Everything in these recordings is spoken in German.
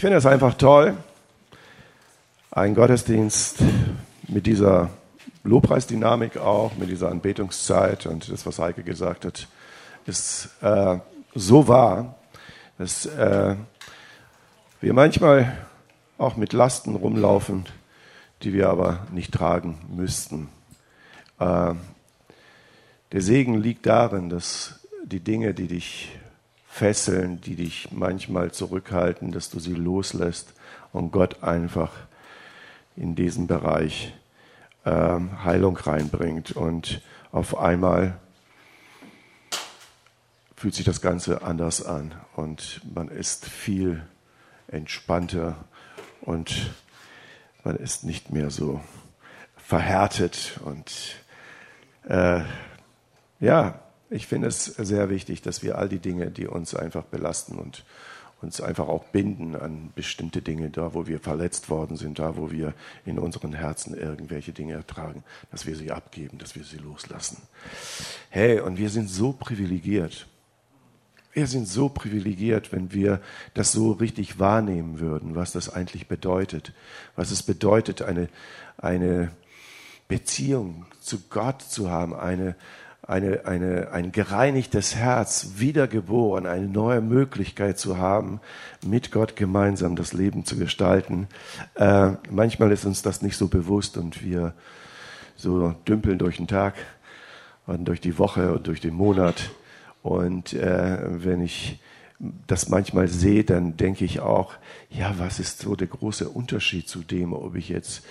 Ich finde es einfach toll, ein Gottesdienst mit dieser Lobpreisdynamik auch, mit dieser Anbetungszeit und das, was Heike gesagt hat, ist äh, so wahr, dass äh, wir manchmal auch mit Lasten rumlaufen, die wir aber nicht tragen müssten. Äh, der Segen liegt darin, dass die Dinge, die dich fesseln, die dich manchmal zurückhalten, dass du sie loslässt und Gott einfach in diesen Bereich äh, Heilung reinbringt. Und auf einmal fühlt sich das Ganze anders an und man ist viel entspannter und man ist nicht mehr so verhärtet und äh, ja, ich finde es sehr wichtig, dass wir all die Dinge, die uns einfach belasten und uns einfach auch binden an bestimmte Dinge, da wo wir verletzt worden sind, da wo wir in unseren Herzen irgendwelche Dinge ertragen, dass wir sie abgeben, dass wir sie loslassen. Hey, und wir sind so privilegiert. Wir sind so privilegiert, wenn wir das so richtig wahrnehmen würden, was das eigentlich bedeutet, was es bedeutet, eine, eine Beziehung zu Gott zu haben, eine, eine, eine, ein gereinigtes Herz, wiedergeboren, eine neue Möglichkeit zu haben, mit Gott gemeinsam das Leben zu gestalten. Äh, manchmal ist uns das nicht so bewusst und wir so dümpeln durch den Tag und durch die Woche und durch den Monat. Und äh, wenn ich das manchmal sehe, dann denke ich auch, ja, was ist so der große Unterschied zu dem, ob ich jetzt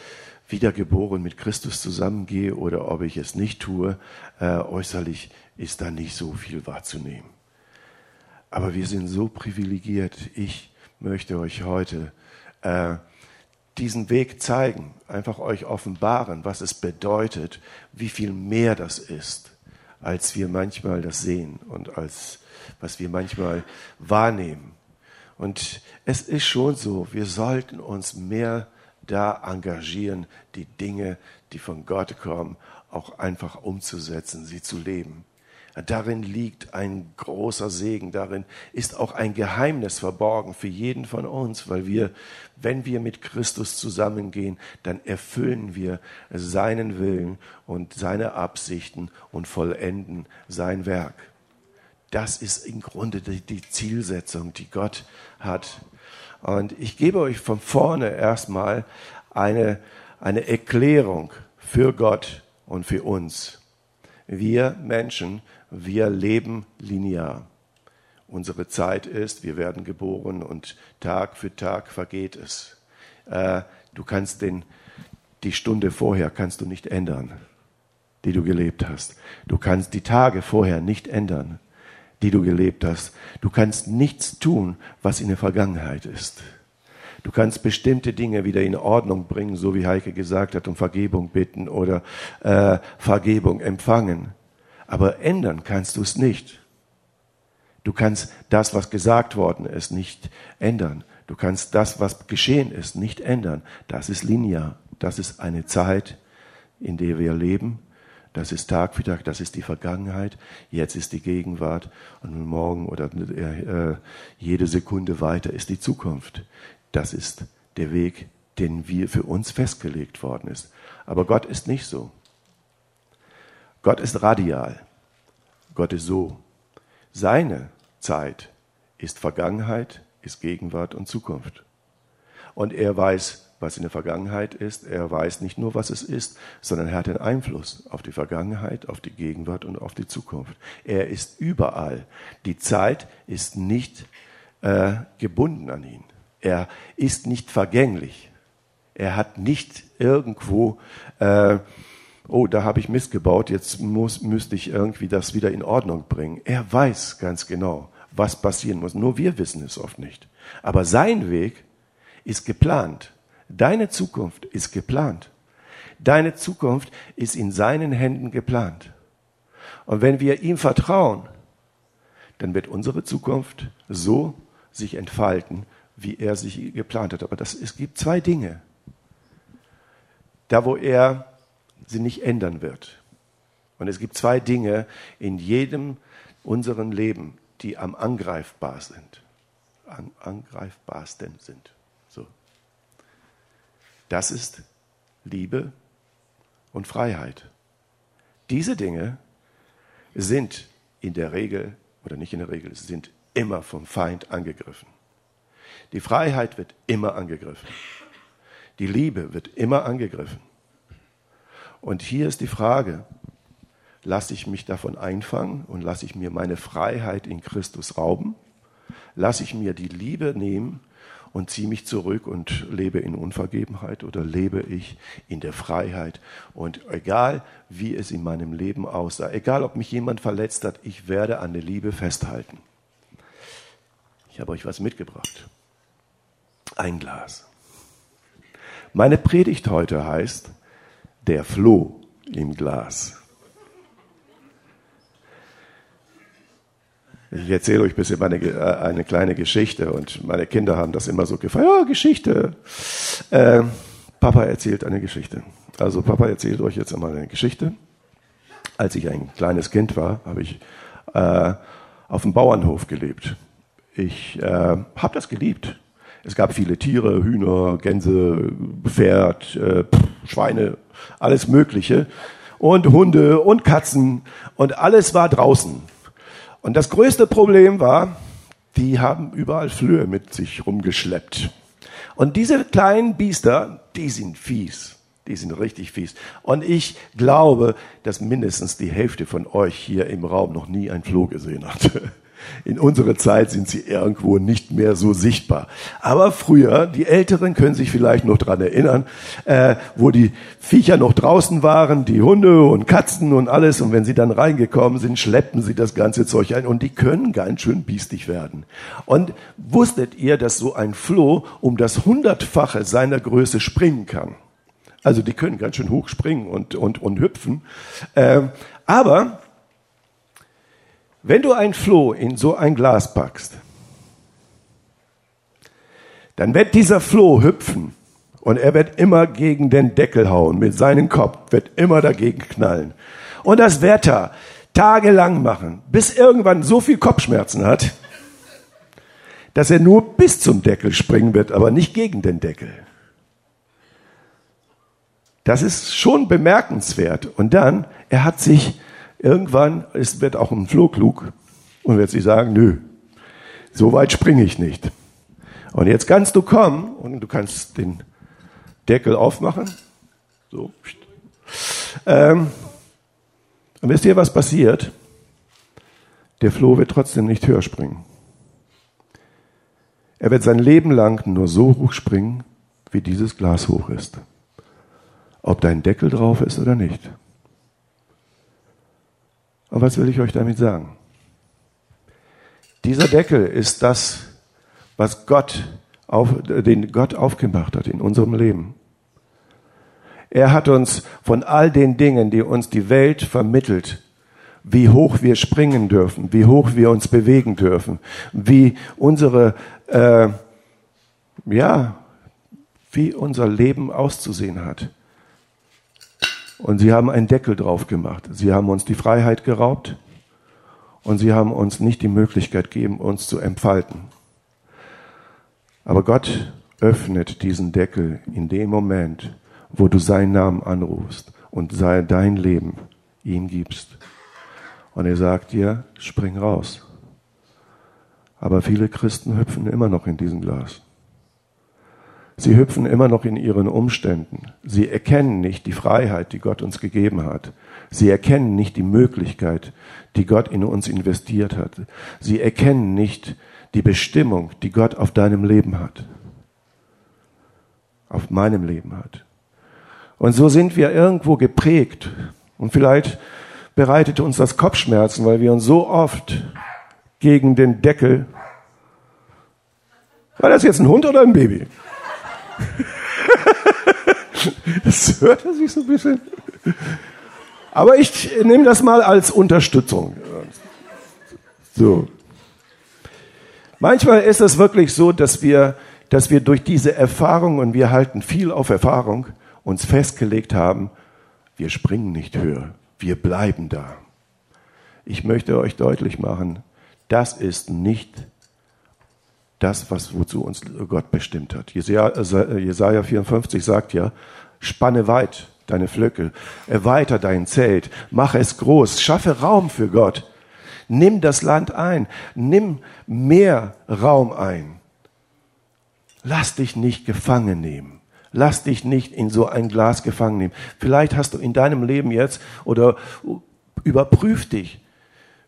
wiedergeboren mit Christus zusammengehe oder ob ich es nicht tue, äh, äußerlich ist da nicht so viel wahrzunehmen. Aber wir sind so privilegiert. Ich möchte euch heute äh, diesen Weg zeigen, einfach euch offenbaren, was es bedeutet, wie viel mehr das ist, als wir manchmal das sehen und als was wir manchmal wahrnehmen. Und es ist schon so, wir sollten uns mehr da engagieren, die Dinge, die von Gott kommen, auch einfach umzusetzen, sie zu leben. Darin liegt ein großer Segen, darin ist auch ein Geheimnis verborgen für jeden von uns, weil wir, wenn wir mit Christus zusammengehen, dann erfüllen wir seinen Willen und seine Absichten und vollenden sein Werk. Das ist im Grunde die, Zielsetzung, die Gott hat und ich gebe euch von vorne erstmal eine, eine Erklärung für Gott und für uns. Wir Menschen, wir leben linear. Unsere Zeit ist, wir werden geboren und Tag für Tag vergeht es. Äh, du kannst den, die Stunde vorher kannst du nicht ändern, die du gelebt hast. Du kannst die Tage vorher nicht ändern die du gelebt hast. Du kannst nichts tun, was in der Vergangenheit ist. Du kannst bestimmte Dinge wieder in Ordnung bringen, so wie Heike gesagt hat, um Vergebung bitten oder äh, Vergebung empfangen. Aber ändern kannst du es nicht. Du kannst das, was gesagt worden ist, nicht ändern. Du kannst das, was geschehen ist, nicht ändern. Das ist linear. Das ist eine Zeit, in der wir leben das ist Tag für Tag, das ist die Vergangenheit, jetzt ist die Gegenwart und morgen oder äh, jede Sekunde weiter ist die Zukunft. Das ist der Weg, den wir für uns festgelegt worden ist. Aber Gott ist nicht so. Gott ist radial. Gott ist so. Seine Zeit ist Vergangenheit, ist Gegenwart und Zukunft. Und er weiß was in der Vergangenheit ist. Er weiß nicht nur, was es ist, sondern er hat den Einfluss auf die Vergangenheit, auf die Gegenwart und auf die Zukunft. Er ist überall. Die Zeit ist nicht äh, gebunden an ihn. Er ist nicht vergänglich. Er hat nicht irgendwo, äh, oh, da habe ich missgebaut, jetzt muss, müsste ich irgendwie das wieder in Ordnung bringen. Er weiß ganz genau, was passieren muss. Nur wir wissen es oft nicht. Aber sein Weg ist geplant. Deine Zukunft ist geplant. Deine Zukunft ist in seinen Händen geplant. Und wenn wir ihm vertrauen, dann wird unsere Zukunft so sich entfalten, wie er sich geplant hat. Aber das, es gibt zwei Dinge. Da, wo er sie nicht ändern wird. Und es gibt zwei Dinge in jedem unseren Leben, die am angreifbar sind. An, angreifbarsten sind. Das ist Liebe und Freiheit. Diese Dinge sind in der Regel, oder nicht in der Regel, sind immer vom Feind angegriffen. Die Freiheit wird immer angegriffen. Die Liebe wird immer angegriffen. Und hier ist die Frage, lasse ich mich davon einfangen und lasse ich mir meine Freiheit in Christus rauben? Lasse ich mir die Liebe nehmen und ziehe mich zurück und lebe in Unvergebenheit oder lebe ich in der Freiheit? Und egal, wie es in meinem Leben aussah, egal, ob mich jemand verletzt hat, ich werde an der Liebe festhalten. Ich habe euch was mitgebracht. Ein Glas. Meine Predigt heute heißt Der Floh im Glas. Ich erzähle euch ein bisschen meine, äh, eine kleine Geschichte und meine Kinder haben das immer so gefragt. Ja, Geschichte. Äh, Papa erzählt eine Geschichte. Also Papa erzählt euch jetzt einmal eine Geschichte. Als ich ein kleines Kind war, habe ich äh, auf dem Bauernhof gelebt. Ich äh, habe das geliebt. Es gab viele Tiere, Hühner, Gänse, Pferd, äh, Schweine, alles Mögliche. Und Hunde und Katzen. Und alles war draußen. Und das größte Problem war, die haben überall Flöhe mit sich rumgeschleppt. Und diese kleinen Biester, die sind fies. Die sind richtig fies. Und ich glaube, dass mindestens die Hälfte von euch hier im Raum noch nie ein Floh gesehen hat. In unserer Zeit sind sie irgendwo nicht mehr so sichtbar. Aber früher, die Älteren können sich vielleicht noch dran erinnern, äh, wo die Viecher noch draußen waren, die Hunde und Katzen und alles. Und wenn sie dann reingekommen sind, schleppten sie das ganze Zeug ein. Und die können ganz schön biestig werden. Und wusstet ihr, dass so ein Floh um das Hundertfache seiner Größe springen kann? Also die können ganz schön hoch springen und, und, und hüpfen. Äh, aber wenn du ein Floh in so ein Glas packst, dann wird dieser Floh hüpfen und er wird immer gegen den Deckel hauen mit seinem Kopf, wird immer dagegen knallen. Und das Wetter tagelang machen, bis irgendwann so viel Kopfschmerzen hat, dass er nur bis zum Deckel springen wird, aber nicht gegen den Deckel. Das ist schon bemerkenswert. Und dann, er hat sich Irgendwann ist, wird auch ein Floh klug und wird sich sagen, nö, so weit springe ich nicht. Und jetzt kannst du kommen und du kannst den Deckel aufmachen. So. Ähm, und wisst ihr, was passiert? Der Floh wird trotzdem nicht höher springen. Er wird sein Leben lang nur so hoch springen, wie dieses Glas hoch ist. Ob da ein Deckel drauf ist oder nicht. Und was will ich euch damit sagen? Dieser Deckel ist das, was Gott auf, den Gott aufgemacht hat in unserem Leben. Er hat uns von all den Dingen, die uns die Welt vermittelt, wie hoch wir springen dürfen, wie hoch wir uns bewegen dürfen, wie unsere, äh, ja, wie unser Leben auszusehen hat. Und sie haben einen Deckel drauf gemacht. Sie haben uns die Freiheit geraubt und sie haben uns nicht die Möglichkeit gegeben, uns zu entfalten. Aber Gott öffnet diesen Deckel in dem Moment, wo du seinen Namen anrufst und dein Leben ihm gibst. Und er sagt dir, spring raus. Aber viele Christen hüpfen immer noch in diesem Glas. Sie hüpfen immer noch in ihren Umständen. Sie erkennen nicht die Freiheit, die Gott uns gegeben hat. Sie erkennen nicht die Möglichkeit, die Gott in uns investiert hat. Sie erkennen nicht die Bestimmung, die Gott auf deinem Leben hat. Auf meinem Leben hat. Und so sind wir irgendwo geprägt. Und vielleicht bereitet uns das Kopfschmerzen, weil wir uns so oft gegen den Deckel. War das jetzt ein Hund oder ein Baby? das hört er sich so ein bisschen. Aber ich nehme das mal als Unterstützung. So. Manchmal ist es wirklich so, dass wir, dass wir durch diese Erfahrung, und wir halten viel auf Erfahrung, uns festgelegt haben, wir springen nicht höher, wir bleiben da. Ich möchte euch deutlich machen, das ist nicht das, was, wozu uns Gott bestimmt hat. Jesaja, äh, Jesaja 54 sagt ja, spanne weit deine Flöcke, erweiter dein Zelt, mache es groß, schaffe Raum für Gott. Nimm das Land ein, nimm mehr Raum ein. Lass dich nicht gefangen nehmen. Lass dich nicht in so ein Glas gefangen nehmen. Vielleicht hast du in deinem Leben jetzt oder überprüf dich,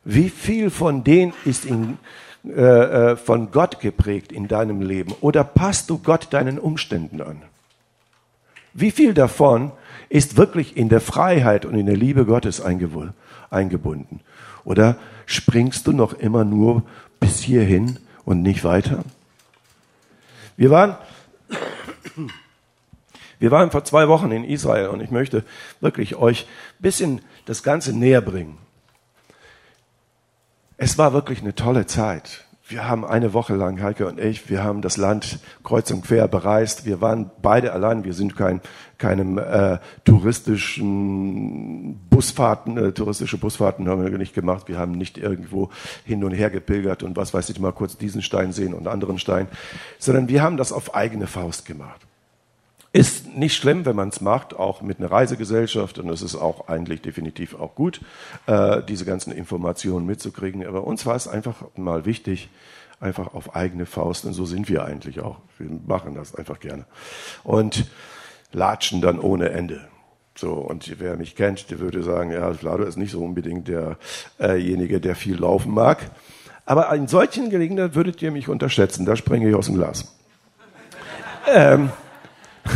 wie viel von denen ist in, äh, äh, von Gott geprägt in deinem Leben? Oder passt du Gott deinen Umständen an? Wie viel davon ist wirklich in der Freiheit und in der Liebe Gottes eingebunden? Oder springst du noch immer nur bis hierhin und nicht weiter? Wir waren, wir waren vor zwei Wochen in Israel und ich möchte wirklich euch ein bisschen das Ganze näher bringen. Es war wirklich eine tolle Zeit. Wir haben eine Woche lang, Heike und ich, wir haben das Land kreuz und quer bereist. Wir waren beide allein. Wir sind kein, keinem äh, touristischen Busfahrten, äh, touristische Busfahrten haben wir nicht gemacht. Wir haben nicht irgendwo hin und her gepilgert und was weiß ich mal kurz diesen Stein sehen und anderen Stein, sondern wir haben das auf eigene Faust gemacht. Ist nicht schlimm, wenn man es macht, auch mit einer Reisegesellschaft. Und es ist auch eigentlich definitiv auch gut, äh, diese ganzen Informationen mitzukriegen. Aber uns war es einfach mal wichtig, einfach auf eigene Faust. Und so sind wir eigentlich auch. Wir machen das einfach gerne. Und latschen dann ohne Ende. So, und wer mich kennt, der würde sagen, ja, Vlado ist nicht so unbedingt derjenige, der viel laufen mag. Aber in solchen Gelegenheiten würdet ihr mich unterschätzen. Da springe ich aus dem Glas. ähm,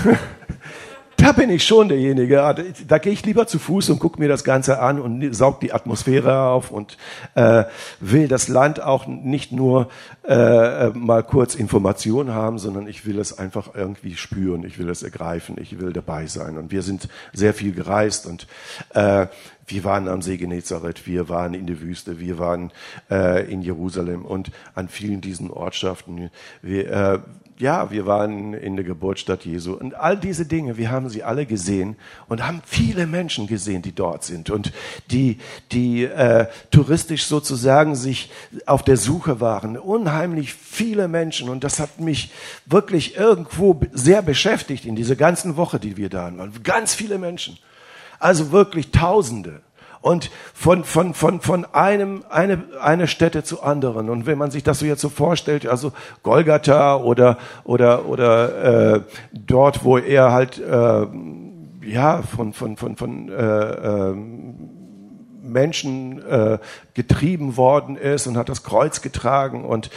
da bin ich schon derjenige. Ah, da gehe ich lieber zu Fuß und gucke mir das Ganze an und saug die Atmosphäre auf und äh, will das Land auch nicht nur äh, mal kurz Informationen haben, sondern ich will es einfach irgendwie spüren. Ich will es ergreifen. Ich will dabei sein. Und wir sind sehr viel gereist und äh, wir waren am See Genezareth, wir waren in der Wüste, wir waren äh, in Jerusalem und an vielen diesen Ortschaften. Wir, äh, ja, wir waren in der Geburtsstadt Jesu und all diese Dinge, wir haben sie alle gesehen und haben viele Menschen gesehen, die dort sind und die, die äh, touristisch sozusagen sich auf der Suche waren. Unheimlich viele Menschen und das hat mich wirklich irgendwo sehr beschäftigt in dieser ganzen Woche, die wir da waren. Ganz viele Menschen, also wirklich Tausende und von, von, von, von einem, eine, eine Stätte zu anderen. Und wenn man sich das so jetzt so vorstellt, also Golgatha oder, oder, oder äh, dort, wo er halt, äh, ja, von, von, von, von äh, äh, Menschen äh, getrieben worden ist und hat das Kreuz getragen. Und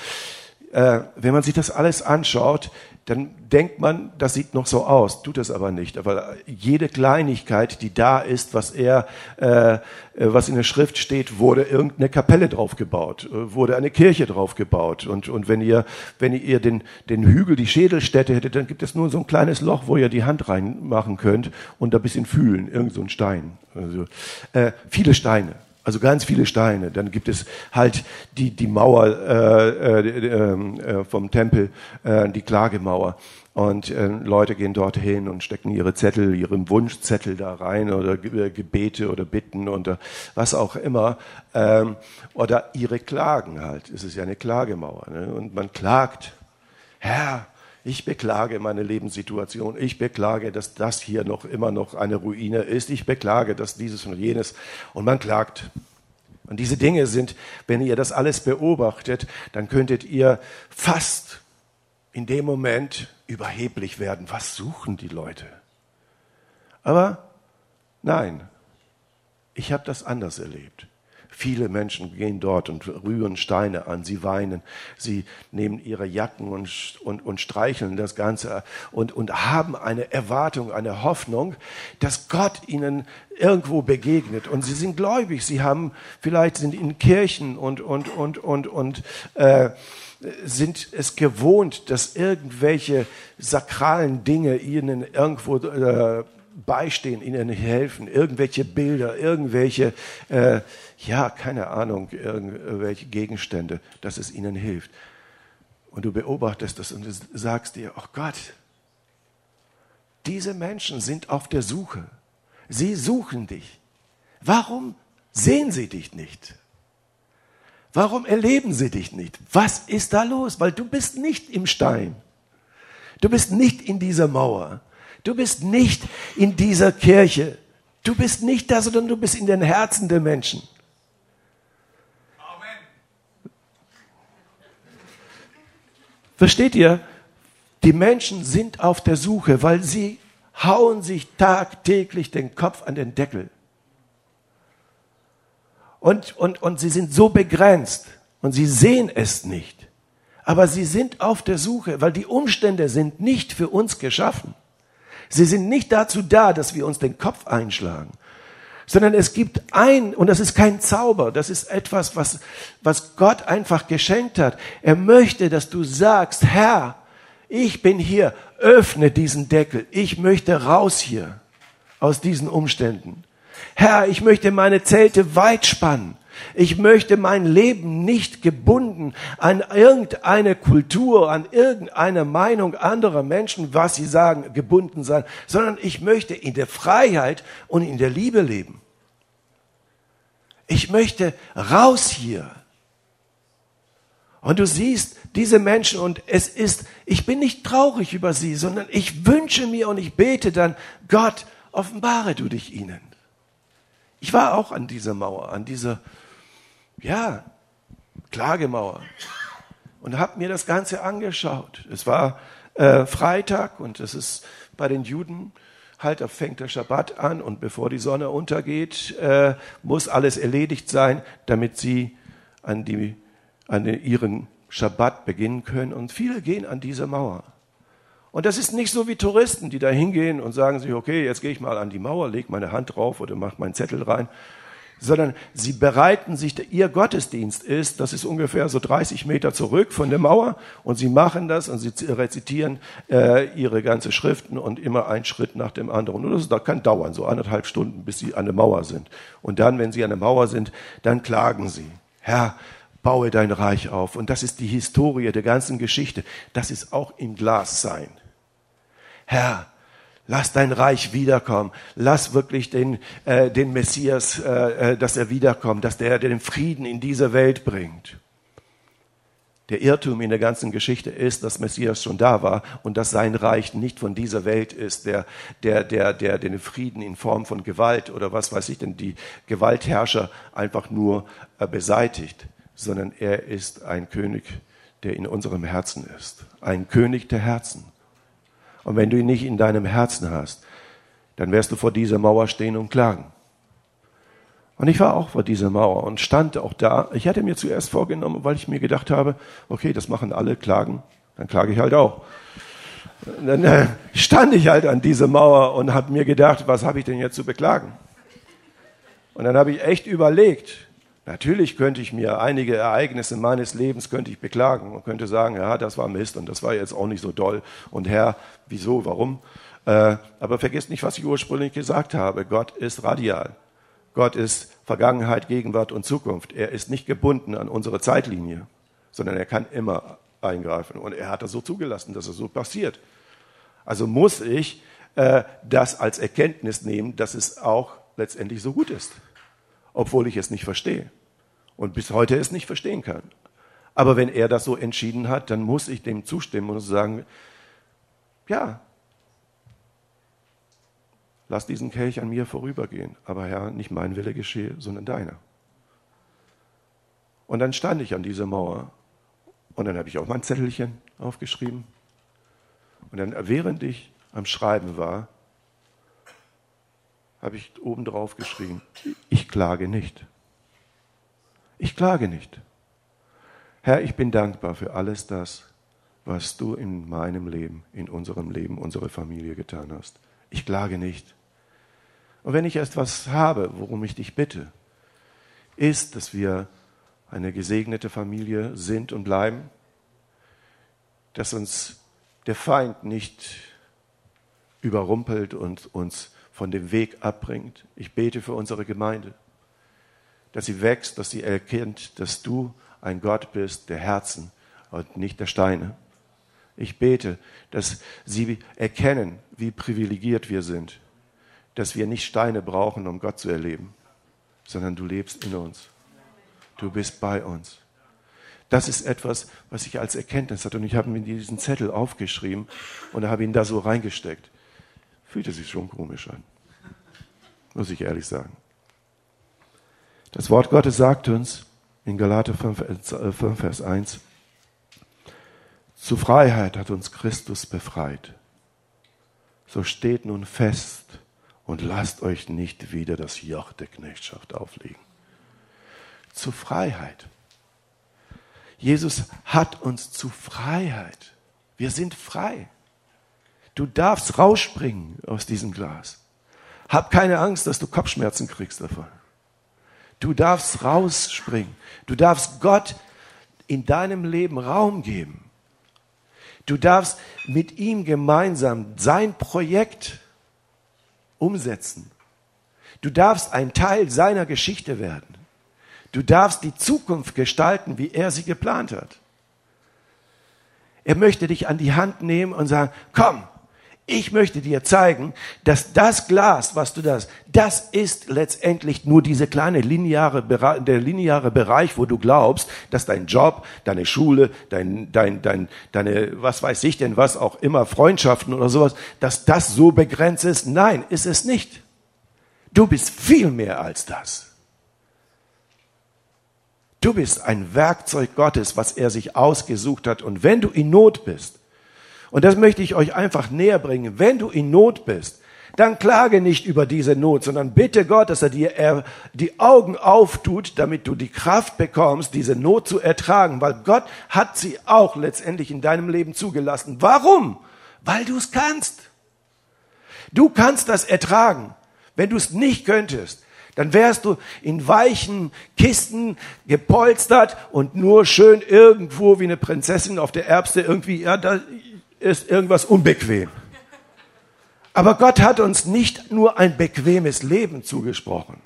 äh, wenn man sich das alles anschaut, dann denkt man, das sieht noch so aus, tut es aber nicht. Aber jede Kleinigkeit, die da ist, was er, äh, was in der Schrift steht, wurde irgendeine Kapelle draufgebaut, äh, wurde eine Kirche draufgebaut. Und, und wenn ihr, wenn ihr den, den Hügel, die Schädelstätte hättet, dann gibt es nur so ein kleines Loch, wo ihr die Hand reinmachen könnt und da ein bisschen fühlen, irgend so ein Stein. Also, äh, viele Steine. Also ganz viele Steine. Dann gibt es halt die, die Mauer äh, äh, ähm, äh, vom Tempel, äh, die Klagemauer. Und äh, Leute gehen dort hin und stecken ihre Zettel, ihren Wunschzettel da rein oder äh, Gebete oder Bitten oder was auch immer. Ähm, oder ihre Klagen halt. Es ist ja eine Klagemauer. Ne? Und man klagt, Herr, ich beklage meine Lebenssituation. Ich beklage, dass das hier noch immer noch eine Ruine ist. Ich beklage, dass dieses und jenes. Und man klagt. Und diese Dinge sind, wenn ihr das alles beobachtet, dann könntet ihr fast in dem Moment überheblich werden. Was suchen die Leute? Aber nein, ich habe das anders erlebt. Viele Menschen gehen dort und rühren Steine an, sie weinen, sie nehmen ihre Jacken und, und, und streicheln das Ganze und, und haben eine Erwartung, eine Hoffnung, dass Gott ihnen irgendwo begegnet. Und sie sind gläubig, sie haben vielleicht sind in Kirchen und, und, und, und, und äh, sind es gewohnt, dass irgendwelche sakralen Dinge ihnen irgendwo äh, beistehen, ihnen helfen, irgendwelche Bilder, irgendwelche, äh, ja, keine Ahnung, irgendwelche Gegenstände, dass es ihnen hilft. Und du beobachtest das und du sagst dir, oh Gott, diese Menschen sind auf der Suche. Sie suchen dich. Warum sehen sie dich nicht? Warum erleben sie dich nicht? Was ist da los? Weil du bist nicht im Stein. Du bist nicht in dieser Mauer. Du bist nicht in dieser Kirche. Du bist nicht da, sondern du bist in den Herzen der Menschen. Versteht ihr? Die Menschen sind auf der Suche, weil sie hauen sich tagtäglich den Kopf an den Deckel. Und, und, und sie sind so begrenzt und sie sehen es nicht. Aber sie sind auf der Suche, weil die Umstände sind nicht für uns geschaffen. Sie sind nicht dazu da, dass wir uns den Kopf einschlagen, sondern es gibt ein, und das ist kein Zauber, das ist etwas, was, was Gott einfach geschenkt hat. Er möchte, dass du sagst, Herr, ich bin hier, öffne diesen Deckel, ich möchte raus hier aus diesen Umständen. Herr, ich möchte meine Zelte weit spannen. Ich möchte mein Leben nicht gebunden an irgendeine Kultur, an irgendeine Meinung anderer Menschen, was sie sagen, gebunden sein, sondern ich möchte in der Freiheit und in der Liebe leben. Ich möchte raus hier. Und du siehst diese Menschen und es ist, ich bin nicht traurig über sie, sondern ich wünsche mir und ich bete dann, Gott, offenbare du dich ihnen. Ich war auch an dieser Mauer, an dieser, ja, Klagemauer und habe mir das Ganze angeschaut. Es war äh, Freitag und es ist bei den Juden halt, da fängt der Schabbat an und bevor die Sonne untergeht, äh, muss alles erledigt sein, damit sie an, die, an ihren Schabbat beginnen können. Und viele gehen an diese Mauer. Und das ist nicht so wie Touristen, die da hingehen und sagen sich, okay, jetzt gehe ich mal an die Mauer, lege meine Hand drauf oder mache meinen Zettel rein, sondern sie bereiten sich, ihr Gottesdienst ist, das ist ungefähr so 30 Meter zurück von der Mauer und sie machen das und sie rezitieren äh, ihre ganze Schriften und immer ein Schritt nach dem anderen. Und das, das kann dauern, so anderthalb Stunden, bis sie an der Mauer sind. Und dann, wenn sie an der Mauer sind, dann klagen sie, Herr, baue dein Reich auf. Und das ist die Historie der ganzen Geschichte. Das ist auch im Glas sein. Herr, lass dein Reich wiederkommen. Lass wirklich den, äh, den Messias, äh, äh, dass er wiederkommt, dass der den Frieden in diese Welt bringt. Der Irrtum in der ganzen Geschichte ist, dass Messias schon da war und dass sein Reich nicht von dieser Welt ist, der, der, der, der den Frieden in Form von Gewalt oder was weiß ich denn, die Gewaltherrscher einfach nur äh, beseitigt sondern er ist ein König, der in unserem Herzen ist. Ein König der Herzen. Und wenn du ihn nicht in deinem Herzen hast, dann wirst du vor dieser Mauer stehen und klagen. Und ich war auch vor dieser Mauer und stand auch da. Ich hatte mir zuerst vorgenommen, weil ich mir gedacht habe, okay, das machen alle, klagen, dann klage ich halt auch. Dann äh, stand ich halt an dieser Mauer und habe mir gedacht, was habe ich denn jetzt zu beklagen? Und dann habe ich echt überlegt, Natürlich könnte ich mir einige Ereignisse meines Lebens könnte ich beklagen und könnte sagen, ja, das war Mist und das war jetzt auch nicht so doll. Und Herr, wieso, warum? Äh, aber vergiss nicht, was ich ursprünglich gesagt habe. Gott ist radial. Gott ist Vergangenheit, Gegenwart und Zukunft. Er ist nicht gebunden an unsere Zeitlinie, sondern er kann immer eingreifen. Und er hat das so zugelassen, dass es so passiert. Also muss ich äh, das als Erkenntnis nehmen, dass es auch letztendlich so gut ist, obwohl ich es nicht verstehe und bis heute es nicht verstehen kann. Aber wenn er das so entschieden hat, dann muss ich dem zustimmen und sagen, ja, lass diesen Kelch an mir vorübergehen, aber Herr, nicht mein Wille geschehe, sondern deiner. Und dann stand ich an dieser Mauer und dann habe ich auch mein Zettelchen aufgeschrieben. Und dann, während ich am Schreiben war, habe ich oben drauf geschrieben, ich klage nicht. Ich klage nicht. Herr, ich bin dankbar für alles das, was du in meinem Leben, in unserem Leben, unsere Familie getan hast. Ich klage nicht. Und wenn ich etwas habe, worum ich dich bitte, ist, dass wir eine gesegnete Familie sind und bleiben, dass uns der Feind nicht überrumpelt und uns von dem Weg abbringt. Ich bete für unsere Gemeinde dass sie wächst, dass sie erkennt, dass du ein Gott bist der Herzen und nicht der Steine. Ich bete, dass sie erkennen, wie privilegiert wir sind, dass wir nicht Steine brauchen, um Gott zu erleben, sondern du lebst in uns. Du bist bei uns. Das ist etwas, was ich als Erkenntnis hatte. Und ich habe mir diesen Zettel aufgeschrieben und habe ihn da so reingesteckt. Fühlte sich schon komisch an. Muss ich ehrlich sagen. Das Wort Gottes sagt uns in Galater 5, 5 äh, Vers 1, zu Freiheit hat uns Christus befreit. So steht nun fest und lasst euch nicht wieder das Joch der Knechtschaft auflegen. Zu Freiheit. Jesus hat uns zu Freiheit. Wir sind frei. Du darfst rausspringen aus diesem Glas. Hab keine Angst, dass du Kopfschmerzen kriegst davon. Du darfst rausspringen. Du darfst Gott in deinem Leben Raum geben. Du darfst mit ihm gemeinsam sein Projekt umsetzen. Du darfst ein Teil seiner Geschichte werden. Du darfst die Zukunft gestalten, wie er sie geplant hat. Er möchte dich an die Hand nehmen und sagen, komm, ich möchte dir zeigen, dass das Glas, was du das, das ist letztendlich nur diese kleine lineare, der lineare Bereich, wo du glaubst, dass dein Job, deine Schule, dein, dein, dein, deine, was weiß ich denn, was auch immer, Freundschaften oder sowas, dass das so begrenzt ist. Nein, ist es nicht. Du bist viel mehr als das. Du bist ein Werkzeug Gottes, was er sich ausgesucht hat. Und wenn du in Not bist, und das möchte ich euch einfach näher bringen. Wenn du in Not bist, dann klage nicht über diese Not, sondern bitte Gott, dass er dir die Augen auftut, damit du die Kraft bekommst, diese Not zu ertragen, weil Gott hat sie auch letztendlich in deinem Leben zugelassen. Warum? Weil du es kannst. Du kannst das ertragen. Wenn du es nicht könntest, dann wärst du in weichen Kisten gepolstert und nur schön irgendwo wie eine Prinzessin auf der Erbste irgendwie, ja, da, ist irgendwas unbequem. Aber Gott hat uns nicht nur ein bequemes Leben zugesprochen,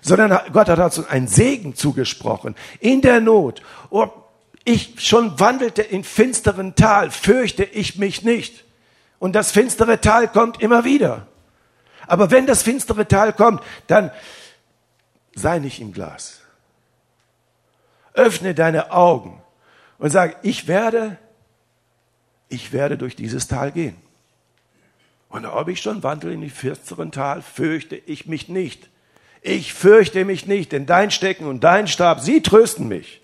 sondern Gott hat uns einen Segen zugesprochen. In der Not, ob ich schon wandelte in finsteren Tal, fürchte ich mich nicht. Und das finstere Tal kommt immer wieder. Aber wenn das finstere Tal kommt, dann sei nicht im Glas. Öffne deine Augen und sag, ich werde ich werde durch dieses Tal gehen. Und ob ich schon wandle in die finsteren Tal, fürchte ich mich nicht. Ich fürchte mich nicht, denn dein Stecken und dein Stab, sie trösten mich.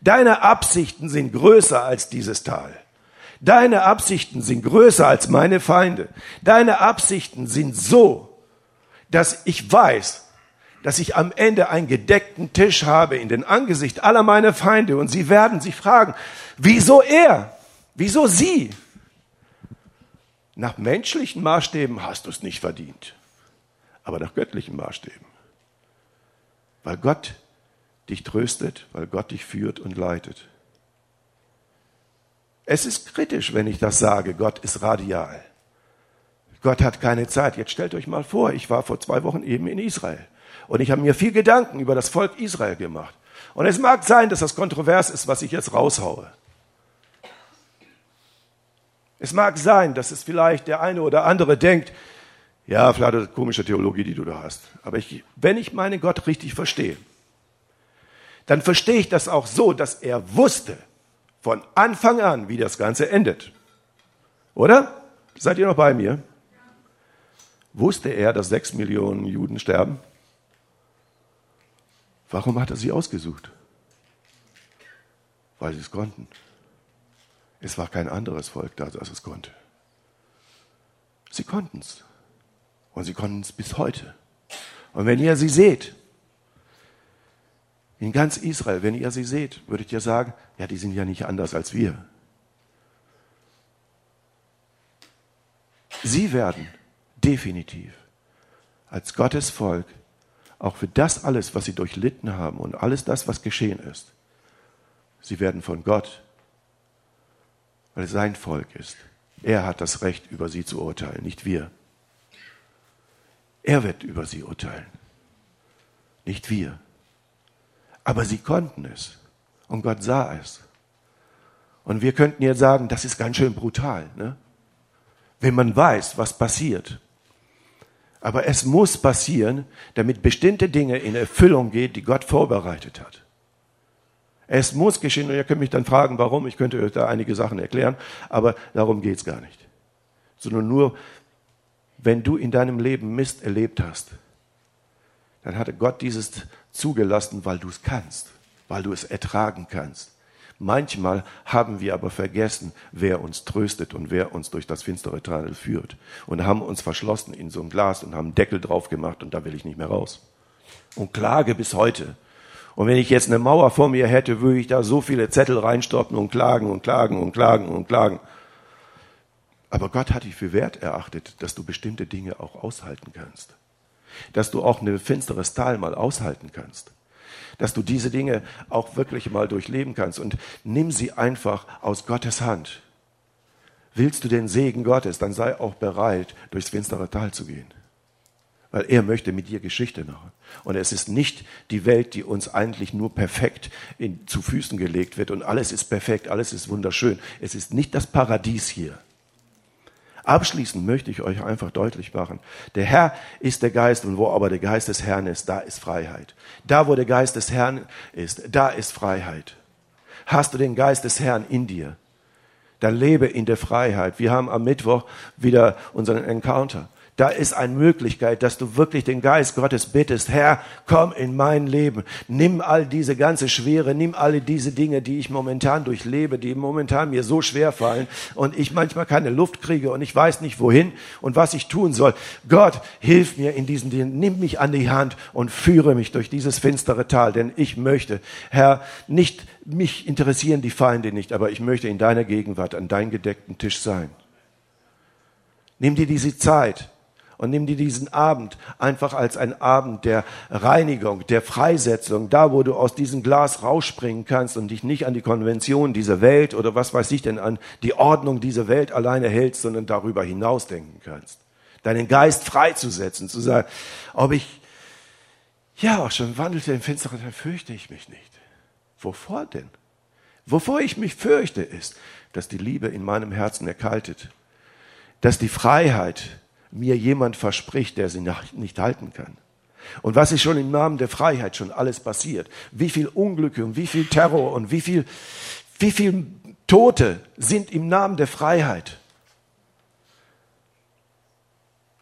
Deine Absichten sind größer als dieses Tal. Deine Absichten sind größer als meine Feinde. Deine Absichten sind so, dass ich weiß, dass ich am Ende einen gedeckten Tisch habe in den Angesicht aller meiner Feinde und sie werden sich fragen, wieso er? Wieso sie? Nach menschlichen Maßstäben hast du es nicht verdient, aber nach göttlichen Maßstäben. Weil Gott dich tröstet, weil Gott dich führt und leitet. Es ist kritisch, wenn ich das sage, Gott ist radial. Gott hat keine Zeit. Jetzt stellt euch mal vor, ich war vor zwei Wochen eben in Israel und ich habe mir viel Gedanken über das Volk Israel gemacht. Und es mag sein, dass das kontrovers ist, was ich jetzt raushaue. Es mag sein, dass es vielleicht der eine oder andere denkt, ja, vielleicht eine komische Theologie, die du da hast. Aber ich, wenn ich meinen Gott richtig verstehe, dann verstehe ich das auch so, dass er wusste von Anfang an, wie das Ganze endet. Oder? Seid ihr noch bei mir? Wusste er, dass sechs Millionen Juden sterben? Warum hat er sie ausgesucht? Weil sie es konnten. Es war kein anderes Volk da, das es konnte. Sie konnten es. Und sie konnten es bis heute. Und wenn ihr sie seht, in ganz Israel, wenn ihr sie seht, würdet ihr sagen, ja, die sind ja nicht anders als wir. Sie werden definitiv als Gottes Volk auch für das alles, was sie durchlitten haben und alles das, was geschehen ist, sie werden von Gott weil es sein Volk ist. Er hat das Recht, über sie zu urteilen, nicht wir. Er wird über sie urteilen, nicht wir. Aber sie konnten es und Gott sah es. Und wir könnten jetzt sagen, das ist ganz schön brutal, ne? wenn man weiß, was passiert. Aber es muss passieren, damit bestimmte Dinge in Erfüllung gehen, die Gott vorbereitet hat. Es muss geschehen, und ihr könnt mich dann fragen, warum, ich könnte euch da einige Sachen erklären, aber darum geht es gar nicht. Sondern nur, wenn du in deinem Leben Mist erlebt hast, dann hatte Gott dieses zugelassen, weil du es kannst, weil du es ertragen kannst. Manchmal haben wir aber vergessen, wer uns tröstet und wer uns durch das finstere Tal führt. Und haben uns verschlossen in so ein Glas und haben einen Deckel drauf gemacht und da will ich nicht mehr raus. Und klage bis heute. Und wenn ich jetzt eine Mauer vor mir hätte, würde ich da so viele Zettel reinstoppen und klagen und klagen und klagen und klagen. Aber Gott hat dich für wert erachtet, dass du bestimmte Dinge auch aushalten kannst. Dass du auch ein finsteres Tal mal aushalten kannst dass du diese Dinge auch wirklich mal durchleben kannst und nimm sie einfach aus Gottes Hand. Willst du den Segen Gottes, dann sei auch bereit, durchs finstere Tal zu gehen. Weil er möchte mit dir Geschichte machen. Und es ist nicht die Welt, die uns eigentlich nur perfekt in, zu Füßen gelegt wird und alles ist perfekt, alles ist wunderschön. Es ist nicht das Paradies hier. Abschließend möchte ich euch einfach deutlich machen, der Herr ist der Geist und wo aber der Geist des Herrn ist, da ist Freiheit. Da, wo der Geist des Herrn ist, da ist Freiheit. Hast du den Geist des Herrn in dir, dann lebe in der Freiheit. Wir haben am Mittwoch wieder unseren Encounter. Da ist eine Möglichkeit, dass du wirklich den Geist Gottes bittest, Herr, komm in mein Leben. Nimm all diese ganze Schwere, nimm alle diese Dinge, die ich momentan durchlebe, die momentan mir so schwer fallen und ich manchmal keine Luft kriege und ich weiß nicht wohin und was ich tun soll. Gott, hilf mir in diesen Dingen, nimm mich an die Hand und führe mich durch dieses finstere Tal, denn ich möchte, Herr, nicht mich interessieren die Feinde nicht, aber ich möchte in deiner Gegenwart an deinem gedeckten Tisch sein. Nimm dir diese Zeit und nimm dir diesen Abend einfach als ein Abend der Reinigung, der Freisetzung, da wo du aus diesem Glas rausspringen kannst und dich nicht an die Konvention dieser Welt oder was weiß ich denn an die Ordnung dieser Welt alleine hältst, sondern darüber hinaus denken kannst. Deinen Geist freizusetzen, zu sagen, ob ich ja auch schon wandelte im Finsteren, dann fürchte ich mich nicht. Wovor denn? Wovor ich mich fürchte, ist, dass die Liebe in meinem Herzen erkaltet, dass die Freiheit mir jemand verspricht, der sie nicht halten kann. Und was ist schon im Namen der Freiheit schon alles passiert? Wie viel Unglücke und wie viel Terror und wie viel, wie viel Tote sind im Namen der Freiheit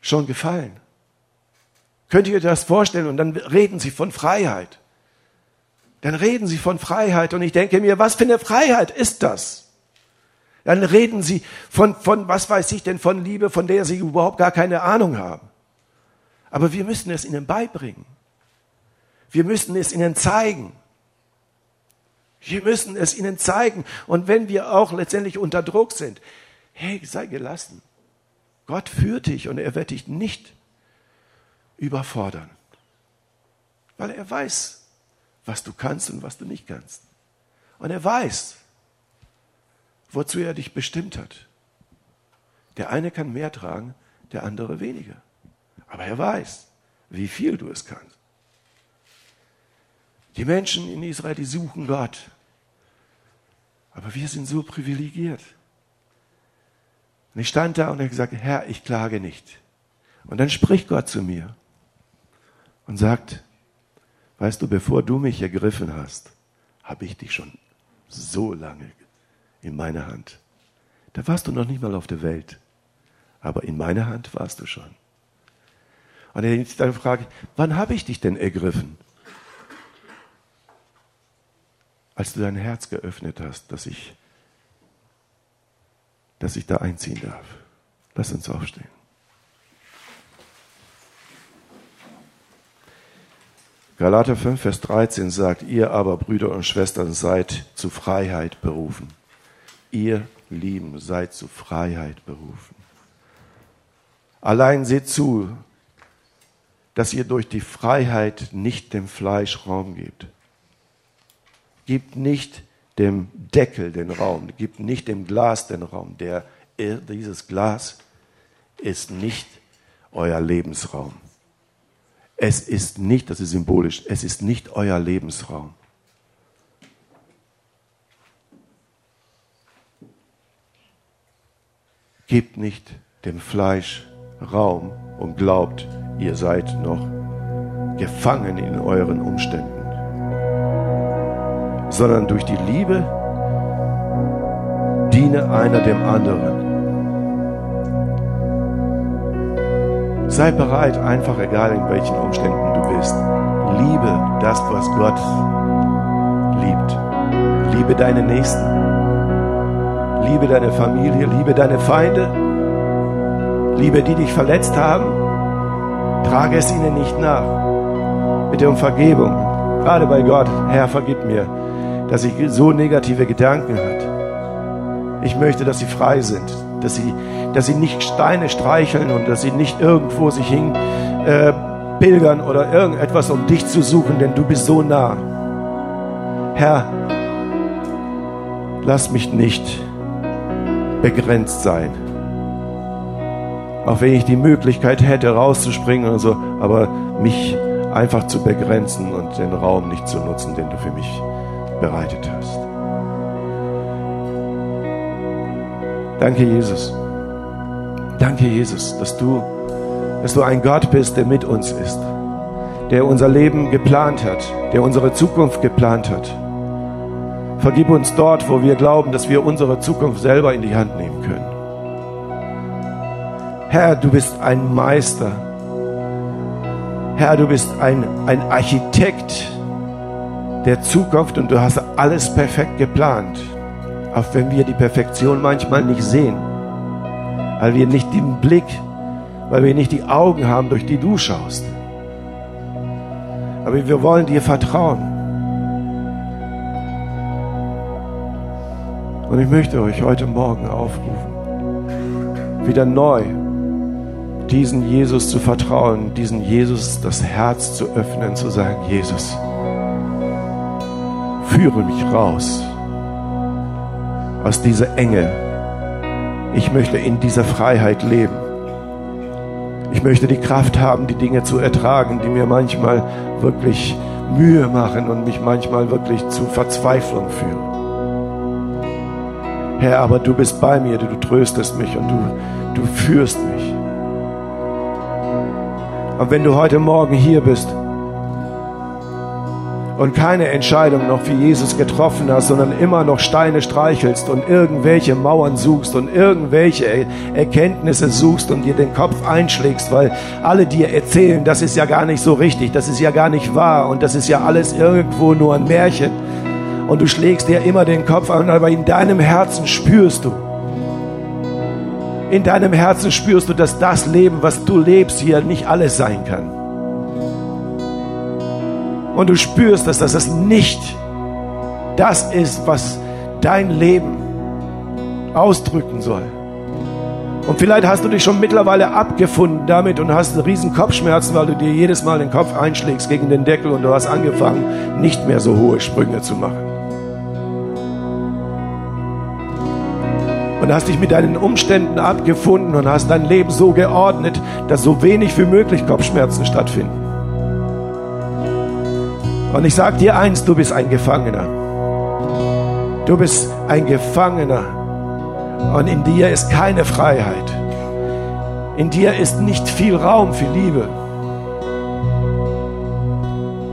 schon gefallen? Könnt ihr das vorstellen? Und dann reden sie von Freiheit. Dann reden sie von Freiheit und ich denke mir, was für eine Freiheit ist das? Dann reden sie von, von, was weiß ich denn, von Liebe, von der sie überhaupt gar keine Ahnung haben. Aber wir müssen es ihnen beibringen. Wir müssen es ihnen zeigen. Wir müssen es ihnen zeigen. Und wenn wir auch letztendlich unter Druck sind, hey, sei gelassen. Gott führt dich und er wird dich nicht überfordern. Weil er weiß, was du kannst und was du nicht kannst. Und er weiß, wozu er dich bestimmt hat. Der eine kann mehr tragen, der andere weniger. Aber er weiß, wie viel du es kannst. Die Menschen in Israel, die suchen Gott. Aber wir sind so privilegiert. Und ich stand da und habe gesagt, Herr, ich klage nicht. Und dann spricht Gott zu mir und sagt, weißt du, bevor du mich ergriffen hast, habe ich dich schon so lange in meiner Hand. Da warst du noch nicht mal auf der Welt, aber in meiner Hand warst du schon. Und ich dann frage, wann habe ich dich denn ergriffen? Als du dein Herz geöffnet hast, dass ich, dass ich da einziehen darf. Lass uns aufstehen. Galater 5, Vers 13 sagt, ihr aber, Brüder und Schwestern, seid zu Freiheit berufen ihr Lieben seid zu Freiheit berufen. Allein seht zu, dass ihr durch die Freiheit nicht dem Fleisch Raum gebt. Gebt nicht dem Deckel den Raum, gebt nicht dem Glas den Raum. Der, dieses Glas ist nicht euer Lebensraum. Es ist nicht, das ist symbolisch, es ist nicht euer Lebensraum. Gebt nicht dem Fleisch Raum und glaubt, ihr seid noch gefangen in euren Umständen, sondern durch die Liebe diene einer dem anderen. Sei bereit, einfach egal in welchen Umständen du bist. Liebe das, was Gott liebt. Liebe deine Nächsten. Liebe deine Familie. Liebe deine Feinde. Liebe die dich verletzt haben. Trage es ihnen nicht nach. Bitte um Vergebung. Gerade bei Gott. Herr, vergib mir, dass ich so negative Gedanken hatte. Ich möchte, dass sie frei sind, dass sie, dass sie nicht Steine streicheln und dass sie nicht irgendwo sich hin äh, pilgern oder irgendetwas, um dich zu suchen, denn du bist so nah. Herr, lass mich nicht begrenzt sein. Auch wenn ich die Möglichkeit hätte, rauszuspringen oder so, aber mich einfach zu begrenzen und den Raum nicht zu nutzen, den du für mich bereitet hast. Danke, Jesus. Danke, Jesus, dass du, dass du ein Gott bist, der mit uns ist, der unser Leben geplant hat, der unsere Zukunft geplant hat. Vergib uns dort, wo wir glauben, dass wir unsere Zukunft selber in die Hand nehmen können. Herr, du bist ein Meister. Herr, du bist ein, ein Architekt der Zukunft und du hast alles perfekt geplant auch wenn wir die Perfektion manchmal nicht sehen, weil wir nicht den Blick, weil wir nicht die Augen haben, durch die du schaust. Aber wir wollen dir vertrauen. Und ich möchte euch heute Morgen aufrufen, wieder neu diesen Jesus zu vertrauen, diesen Jesus das Herz zu öffnen, zu sagen, Jesus, führe mich raus aus dieser Enge. Ich möchte in dieser Freiheit leben. Ich möchte die Kraft haben, die Dinge zu ertragen, die mir manchmal wirklich Mühe machen und mich manchmal wirklich zu Verzweiflung führen. Herr, aber du bist bei mir, du, tröstest mich und du, du führst mich. Und wenn du heute Morgen hier bist und keine Entscheidung noch für Jesus getroffen hast, sondern immer noch Steine streichelst und irgendwelche Mauern suchst und irgendwelche Erkenntnisse suchst und dir den Kopf einschlägst, weil alle dir erzählen, das ist ja gar nicht so richtig, das ist ja gar nicht wahr und das ist ja alles irgendwo nur ein Märchen. Und du schlägst dir immer den Kopf an, aber in deinem Herzen spürst du, in deinem Herzen spürst du, dass das Leben, was du lebst, hier nicht alles sein kann und du spürst, dass das nicht das ist, was dein Leben ausdrücken soll. Und vielleicht hast du dich schon mittlerweile abgefunden damit und hast riesen Kopfschmerzen, weil du dir jedes Mal den Kopf einschlägst gegen den Deckel und du hast angefangen, nicht mehr so hohe Sprünge zu machen. Und hast dich mit deinen Umständen abgefunden und hast dein Leben so geordnet, dass so wenig wie möglich Kopfschmerzen stattfinden. Und ich sage dir eins, du bist ein Gefangener. Du bist ein Gefangener. Und in dir ist keine Freiheit. In dir ist nicht viel Raum für Liebe.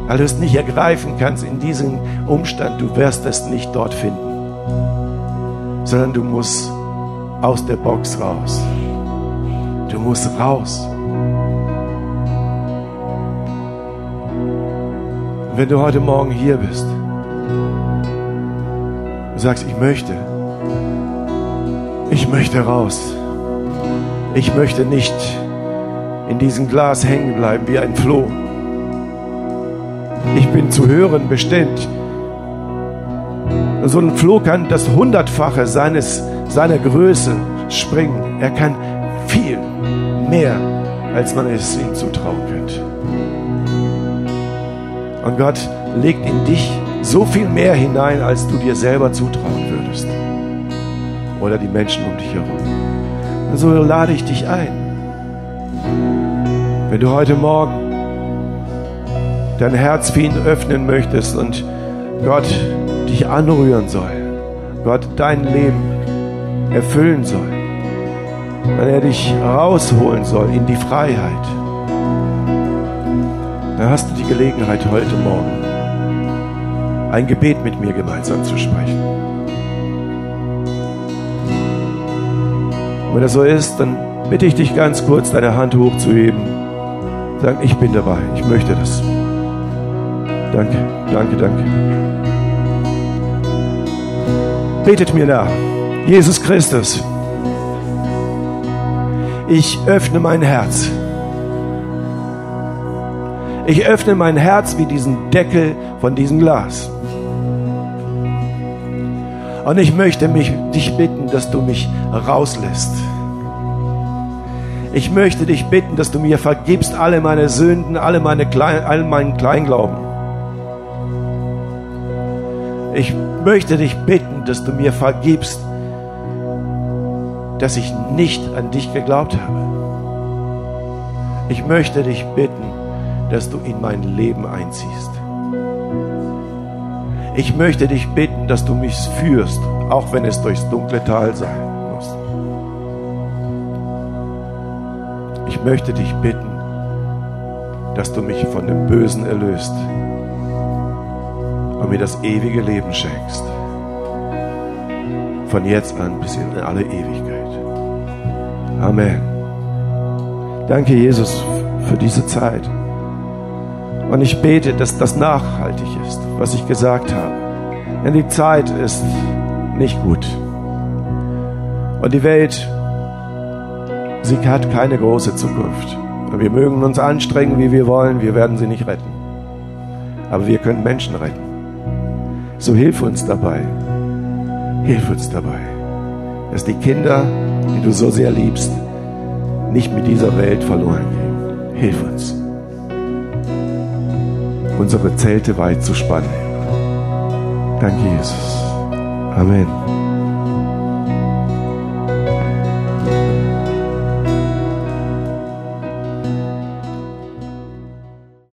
Weil du es nicht ergreifen kannst in diesem Umstand. Du wirst es nicht dort finden. Sondern du musst aus der Box raus. Du musst raus. wenn du heute Morgen hier bist und sagst, ich möchte, ich möchte raus. Ich möchte nicht in diesem Glas hängen bleiben wie ein Floh. Ich bin zu hören bestimmt. So ein Floh kann das Hundertfache seines, seiner Größe springen. Er kann viel mehr, als man es ihm zutrauen könnte. Und Gott legt in dich so viel mehr hinein, als du dir selber zutrauen würdest. Oder die Menschen um dich herum. Und so lade ich dich ein. Wenn du heute Morgen dein Herz für ihn öffnen möchtest und Gott dich anrühren soll, Gott dein Leben erfüllen soll, wenn er dich rausholen soll in die Freiheit, dann hast du die Gelegenheit heute Morgen, ein Gebet mit mir gemeinsam zu sprechen. Und wenn das so ist, dann bitte ich dich ganz kurz, deine Hand hochzuheben. Sagen, ich bin dabei, ich möchte das. Danke, danke, danke. Betet mir nach. Jesus Christus, ich öffne mein Herz. Ich öffne mein Herz wie diesen Deckel von diesem Glas. Und ich möchte mich, dich bitten, dass du mich rauslässt. Ich möchte dich bitten, dass du mir vergibst alle meine Sünden, alle meine Klein, all meinen Kleinglauben. Ich möchte dich bitten, dass du mir vergibst, dass ich nicht an dich geglaubt habe. Ich möchte dich bitten, dass du in mein Leben einziehst. Ich möchte dich bitten, dass du mich führst, auch wenn es durchs dunkle Tal sein muss. Ich möchte dich bitten, dass du mich von dem Bösen erlöst und mir das ewige Leben schenkst. Von jetzt an bis in alle Ewigkeit. Amen. Danke, Jesus, für diese Zeit. Und ich bete, dass das nachhaltig ist, was ich gesagt habe. Denn die Zeit ist nicht gut. Und die Welt, sie hat keine große Zukunft. Wir mögen uns anstrengen, wie wir wollen, wir werden sie nicht retten. Aber wir können Menschen retten. So hilf uns dabei. Hilf uns dabei, dass die Kinder, die du so sehr liebst, nicht mit dieser Welt verloren gehen. Hilf uns unsere Zelte weit zu spannen. Danke, Jesus. Amen.